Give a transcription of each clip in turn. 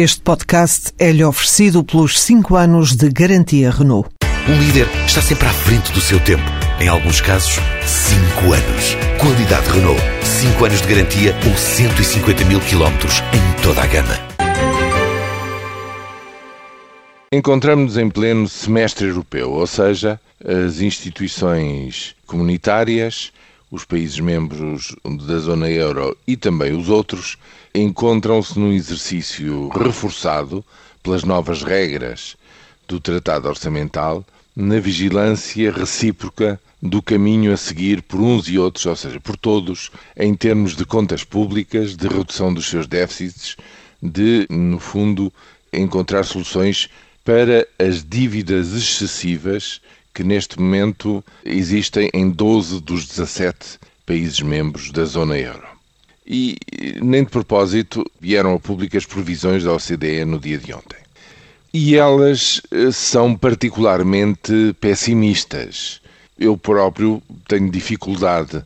Este podcast é-lhe oferecido pelos 5 anos de garantia Renault. Um líder está sempre à frente do seu tempo. Em alguns casos, 5 anos. Qualidade Renault. 5 anos de garantia ou 150 mil quilómetros em toda a gama. Encontramos-nos em pleno semestre europeu, ou seja, as instituições comunitárias, os países membros da zona euro e também os outros encontram-se num exercício reforçado pelas novas regras do Tratado Orçamental na vigilância recíproca do caminho a seguir por uns e outros, ou seja, por todos, em termos de contas públicas, de redução dos seus déficits, de, no fundo, encontrar soluções para as dívidas excessivas que neste momento existem em 12 dos 17 países membros da zona euro. E nem de propósito vieram a público as previsões da OCDE no dia de ontem. E elas eh, são particularmente pessimistas. Eu próprio tenho dificuldade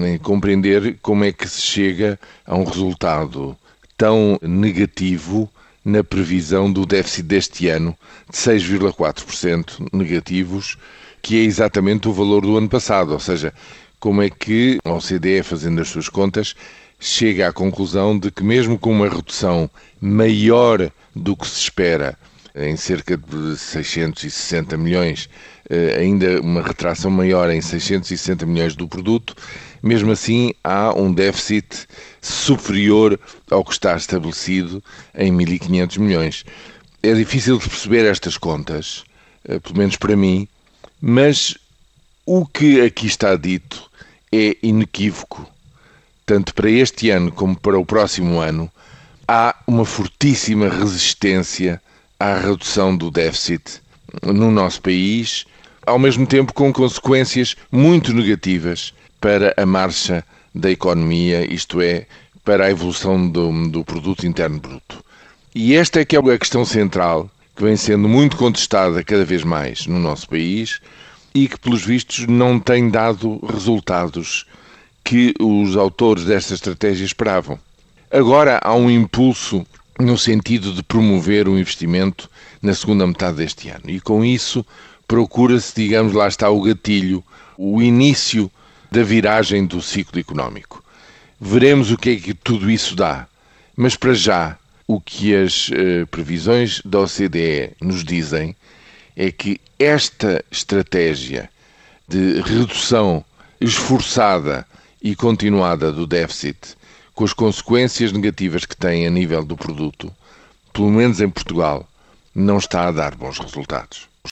em compreender como é que se chega a um resultado tão negativo na previsão do déficit deste ano de 6,4% negativos, que é exatamente o valor do ano passado. Ou seja, como é que a OCDE, fazendo as suas contas, chega à conclusão de que, mesmo com uma redução maior do que se espera, em cerca de 660 milhões, ainda uma retração maior em 660 milhões do produto, mesmo assim há um déficit superior ao que está estabelecido em 1.500 milhões. É difícil de perceber estas contas, eh, pelo menos para mim, mas o que aqui está dito é inequívoco. Tanto para este ano como para o próximo ano, há uma fortíssima resistência à redução do déficit no nosso país, ao mesmo tempo com consequências muito negativas para a marcha da economia, isto é, para a evolução do, do produto interno bruto. E esta é que é a questão central que vem sendo muito contestada cada vez mais no nosso país e que, pelos vistos, não tem dado resultados que os autores desta estratégia esperavam. Agora há um impulso no sentido de promover o investimento na segunda metade deste ano. E com isso procura-se, digamos, lá está o gatilho, o início da viragem do ciclo económico. Veremos o que é que tudo isso dá. Mas para já, o que as uh, previsões da OCDE nos dizem é que esta estratégia de redução esforçada e continuada do déficit com as consequências negativas que tem a nível do produto, pelo menos em Portugal, não está a dar bons resultados.